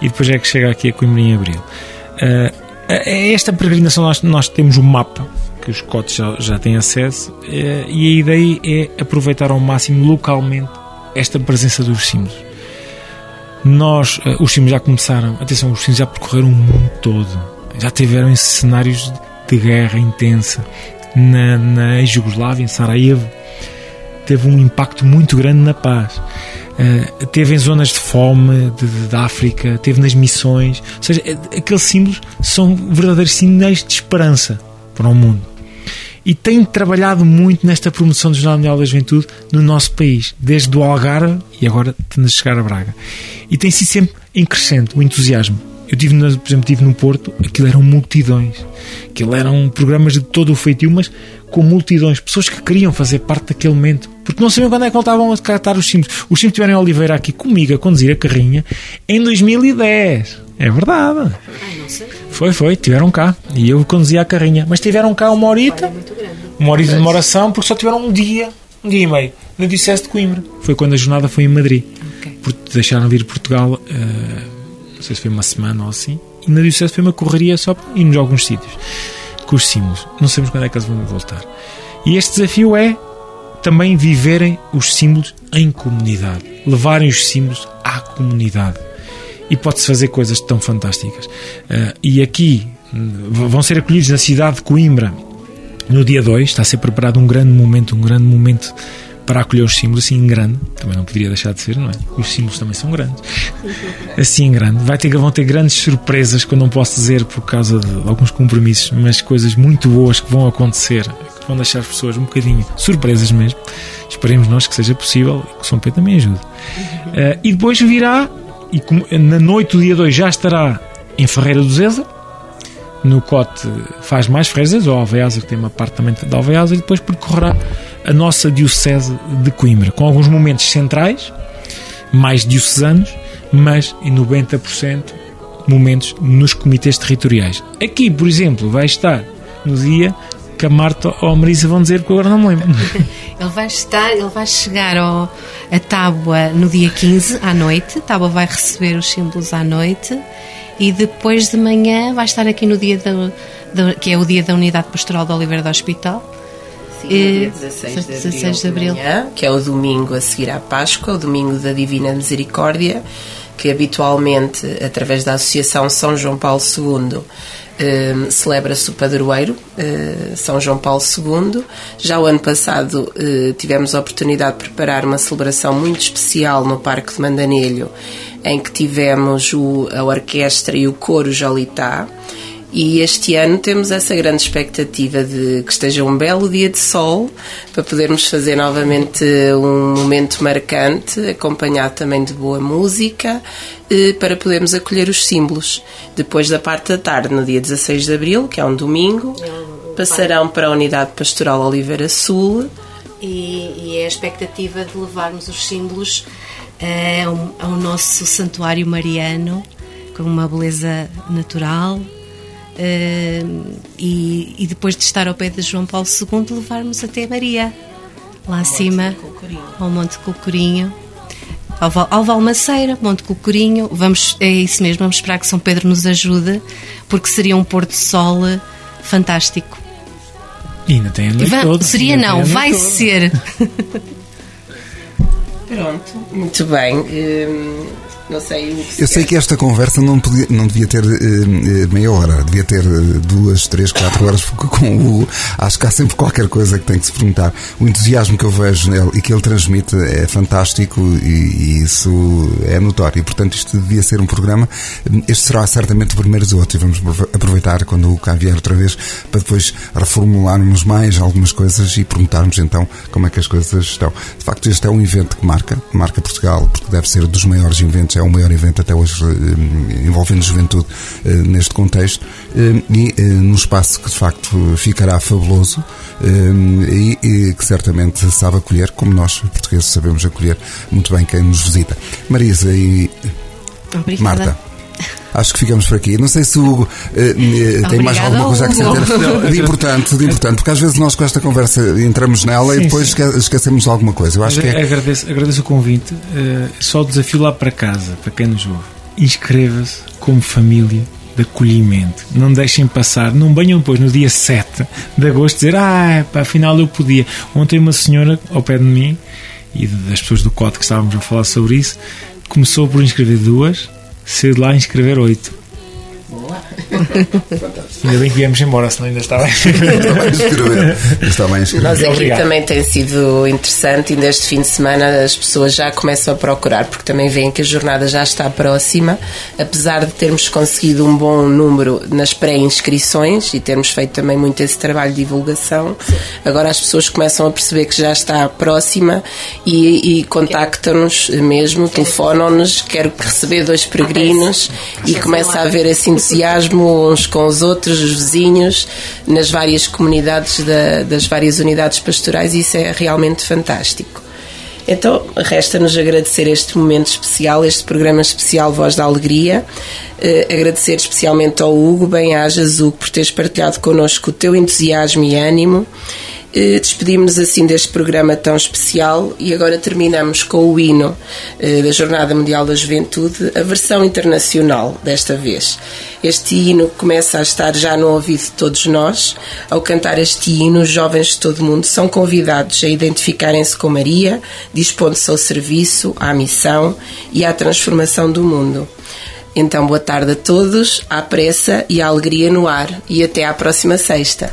e depois é que chega aqui a Coimbra em Abril. É esta peregrinação nós, nós temos um mapa que os cotes já, já têm acesso eh, e a ideia é aproveitar ao máximo localmente esta presença dos símbolos. Nós, eh, os símbolos já começaram, atenção, os símbolos já percorreram o mundo todo, já tiveram cenários de guerra intensa na, na Jugoslávia, em Sarajevo, teve um impacto muito grande na paz. Uh, teve em zonas de fome de, de- da África, teve nas missões. Ou seja, eh, aqueles símbolos são verdadeiros sinais de esperança para o mundo. E tem trabalhado muito nesta promoção do Jornal Mundial da Juventude no nosso país, desde o Algarve e agora tendo chegar a Braga. E tem sido sempre em crescente o entusiasmo. Eu tive, por exemplo, tive no Porto, aquilo eram multidões. Aquilo eram programas de todo o feitio, mas com multidões, pessoas que queriam fazer parte daquele momento, porque não sabiam quando é que voltavam a catar os símbolos. Os símbolos tiveram Oliveira aqui comigo a conduzir a carrinha em 2010. É verdade. Foi, foi, tiveram cá. E eu conduzia a carrinha. Mas tiveram cá uma horita, uma horita de demoração, porque só tiveram um dia, um dia e meio, na Diocese de Coimbra. Foi quando a jornada foi em Madrid. Porque deixaram vir Portugal, eh, não sei se foi uma semana ou assim, e na Diocese foi uma correria só para irmos a alguns sítios com os símbolos. Não sabemos quando é que eles vão voltar. E este desafio é também viverem os símbolos em comunidade, levarem os símbolos à comunidade. E pode-se fazer coisas tão fantásticas. Eh, e aqui vão ser acolhidos na cidade de Coimbra no dia 2. Está a ser preparado um grande momento, um grande momento para acolher os símbolos, assim em grande. Também não poderia deixar de ser, não é? Os símbolos também são grandes. Assim em grande. Vai ter, vão ter grandes surpresas, que eu não posso dizer por causa de alguns compromissos, mas coisas muito boas que vão acontecer, que vão deixar as pessoas um bocadinho surpresas mesmo. Esperemos nós que seja possível e que o São Pedro também ajude. Eh, e depois virá, e na noite do dia 2 já estará em Ferreira do Zeza, no Cote faz mais Ferreiras ou Alveasa, que tem uma parte também de Alveasa, e depois percorrerá a nossa Diocese de Coimbra, com alguns momentos centrais, mais diocesanos, mas em 90% momentos nos comitês territoriais. Aqui, por exemplo, vai estar no dia que a Marta ou a Marisa vão dizer, porque agora não me lembro. Ele vai estar, ele vai chegar ao, a Tábua no dia 15 à noite. A Tábua vai receber os símbolos à noite e depois de manhã vai estar aqui no dia da, da- que é o dia da Unidade Pastoral de Oliveira do Hospital. Sim, dia 16 de 16 de abril, abril. de manhã, que é o domingo a seguir à Páscoa, o domingo da Divina Misericórdia, que habitualmente, através da Associação São João Paulo II, eh, celebra-se o padroeiro, eh, São João Paulo II. Já o ano passado eh, tivemos a oportunidade de preparar uma celebração muito especial no Parque de Mandanelho, em que tivemos o- a orquestra e o coro Jolitá. E este ano temos essa grande expectativa de que esteja um belo dia de sol para podermos fazer novamente um momento marcante, acompanhado também de boa música, eh, para podermos acolher os símbolos. Depois da parte da tarde, no dia 16 de abril, que é um domingo, passarão para a Unidade Pastoral Oliveira Sul e, e é a expectativa de levarmos os símbolos eh, ao, ao nosso santuário mariano com uma beleza natural eh, e, e depois de estar ao pé de João Paulo II levarmos até Maria lá acima ao Monte Cocorinho ao, Val- ao Valmaceira, Monte Cocorinho vamos, é isso mesmo, vamos esperar que São Pedro nos ajude porque seria um pôr de sol eh, fantástico E ainda tem a noite Va- toda. seria ainda não, vai toda. ser Pronto, muito bem. Hum, não sei o que Eu sei que esta conversa não, podia, não devia ter eh, meia hora, devia ter eh, duas, três, quatro horas porque com o Hugo. Acho que há sempre qualquer coisa que tem que se perguntar. O entusiasmo que eu vejo nele e que ele transmite é fantástico e, e isso é notório. Portanto, isto devia ser um programa. Este será certamente o primeiro do outro e vamos aproveitar quando o cá vier outra vez para depois reformularmos mais algumas coisas e perguntarmos então como é que as coisas estão. De facto, este é um evento que marca, marca Portugal, porque deve ser dos maiores eventos, é o maior evento até hoje eh, envolvendo juventude eh, neste contexto eh, e num espaço que de facto ficará fabuloso e que certamente sabe acolher, como nós portugueses sabemos acolher muito bem quem nos visita. Marisa e Obrigada. Marta. Acho que ficamos por aqui. Não sei se o Hugo eh, eh, tem mais alguma coisa a acrescentar. De importante, de importante, porque às vezes nós com esta conversa entramos nela e Sim, depois sim. esque- esquecemos de alguma coisa. Eu acho que é. agradeço, agradeço o convite. Eh, só o desafio lá para casa, para quem nos ouve. Inscreva-se como família de acolhimento. Não deixem passar. Não venham depois no dia 7 de agosto dizer ah, pá, afinal eu podia. Ontem uma senhora ao pé de mim e das pessoas do COT que estávamos a falar sobre isso começou por inscrever duas, de lá a inscrever oito. Ainda bem que viemos embora, senão ainda estava. Está bem escrever. Está bem escrever. Nós aqui Obrigado. também tem sido interessante, ainda este fim de semana as pessoas já começam a procurar, porque também veem que a jornada já está próxima, apesar de termos conseguido um bom número nas pré-inscrições e termos feito também muito esse trabalho de divulgação, agora as pessoas começam a perceber que já está próxima e, e contactam-nos mesmo, telefonam-nos, quero receber dois peregrinos e começa a haver esse entusiasmo uns com os outros, os vizinhos, nas várias comunidades da- das várias unidades pastorais e isso é realmente fantástico. Então, resta-nos agradecer este momento especial, este programa especial Voz da Alegria. Eh, agradecer especialmente ao Hugo, bem-ajas, Hugo, por teres partilhado connosco o teu entusiasmo e ânimo. Eh, Despedimos-nos assim deste programa tão especial e agora terminamos com o hino eh, da Jornada Mundial da Juventude, a versão internacional desta vez. Este hino começa a estar já no ouvido de todos nós. Ao cantar este hino, os jovens de todo o mundo são convidados a identificarem-se com Maria, dispondo-se ao serviço, à missão e à transformação do mundo. Então, boa tarde a todos, à pressa e à alegria no ar e até à próxima sexta.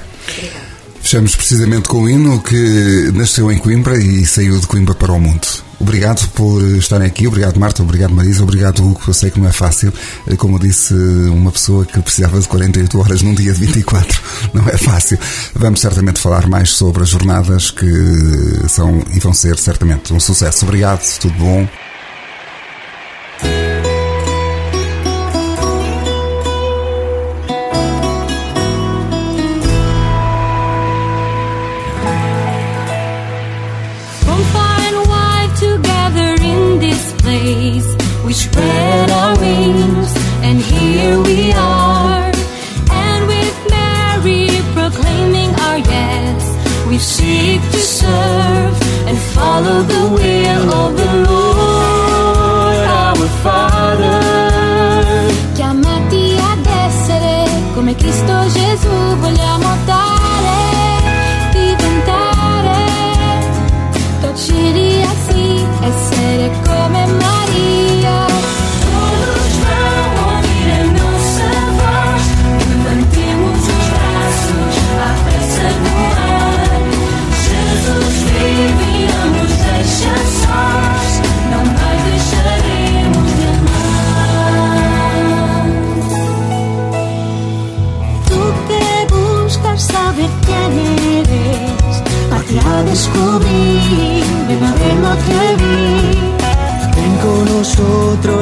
Fechamos precisamente com o hino que nasceu em Coimbra e saiu de Coimbra para o mundo. Obrigado por estarem aqui, obrigado Marta, obrigado Marisa, obrigado Hugo, eu sei que não é fácil, Eh, como disse, uma pessoa que precisava de 48 horas num dia de 24, não é fácil. Vamos certamente falar mais sobre as jornadas que são e vão ser certamente um sucesso. Obrigado, tudo bom. Spread our wings, and here we are. And with Mary proclaiming our yes, we seek to serve and follow the will of the Lord our Father. Chiamati ad essere come Cristo Gesù, vogliamo dare,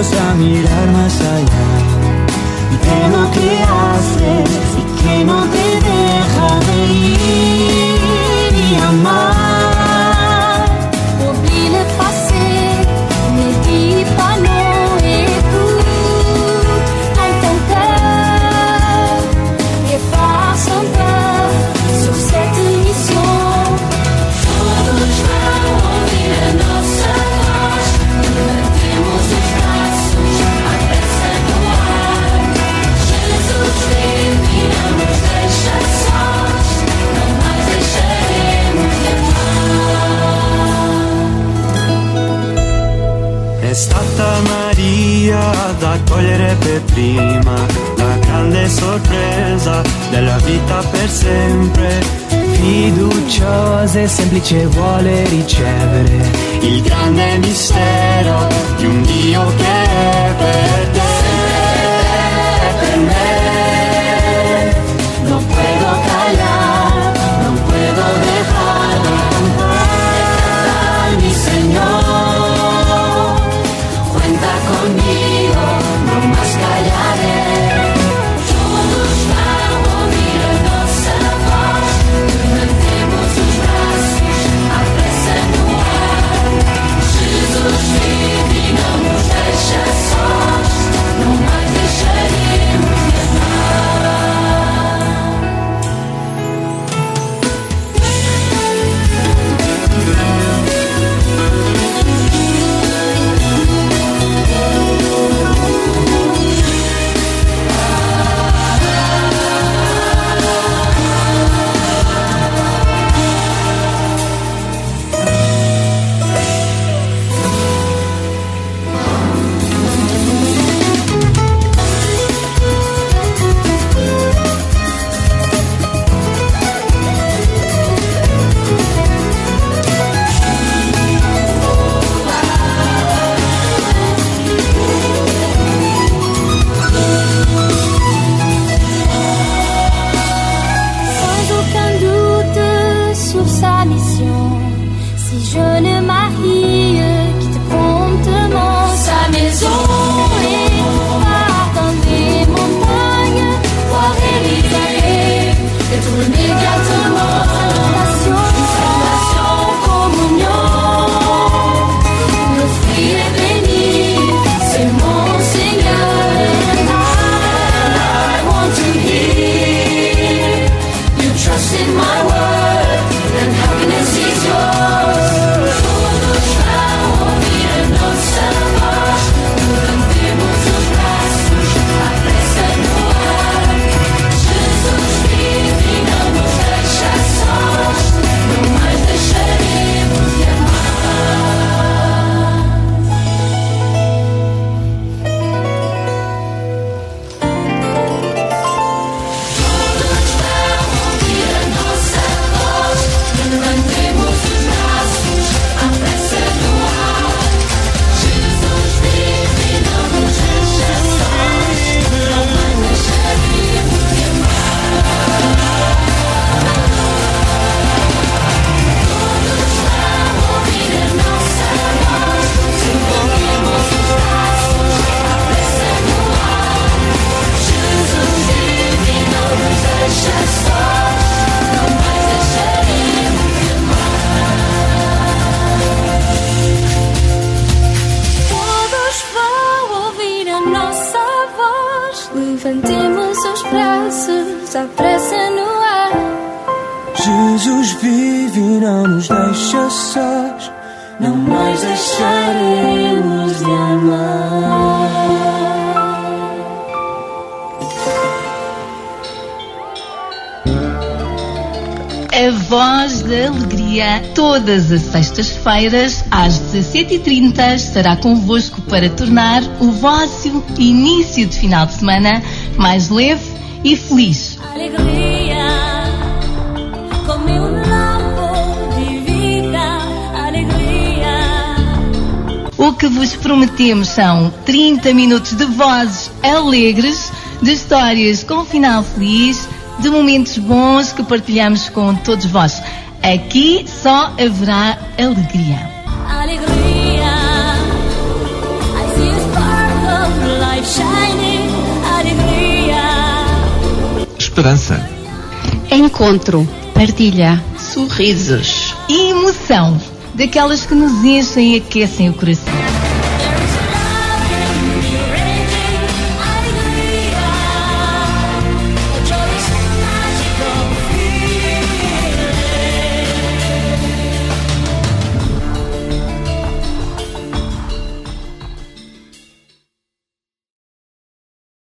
像你让 sempre. Fiduciose, semplice vuole ricevere il grande mistero di un Dio che è per te, ocean in my. Levantemos os braços, a pressa no ar. Jesus vive e não nos deixa sós. Não mais deixaremos de amar. Voz da Alegria, todas as sextas-feiras, às 17h30, estará convosco para tornar o vosso início de final de semana mais leve e feliz. Alegria, vita. Alegria. O que vos prometemos são 30 minutos de vozes alegres, de histórias com final feliz, de momentos bons que partilhamos com todos vós. Aqui só haverá alegria. Alegria. I see a spark of life shining. Alegria. Esperança. Encontro, partilha, Sorrisos. E emoção, daquelas que nos enchem e aquecem o coração.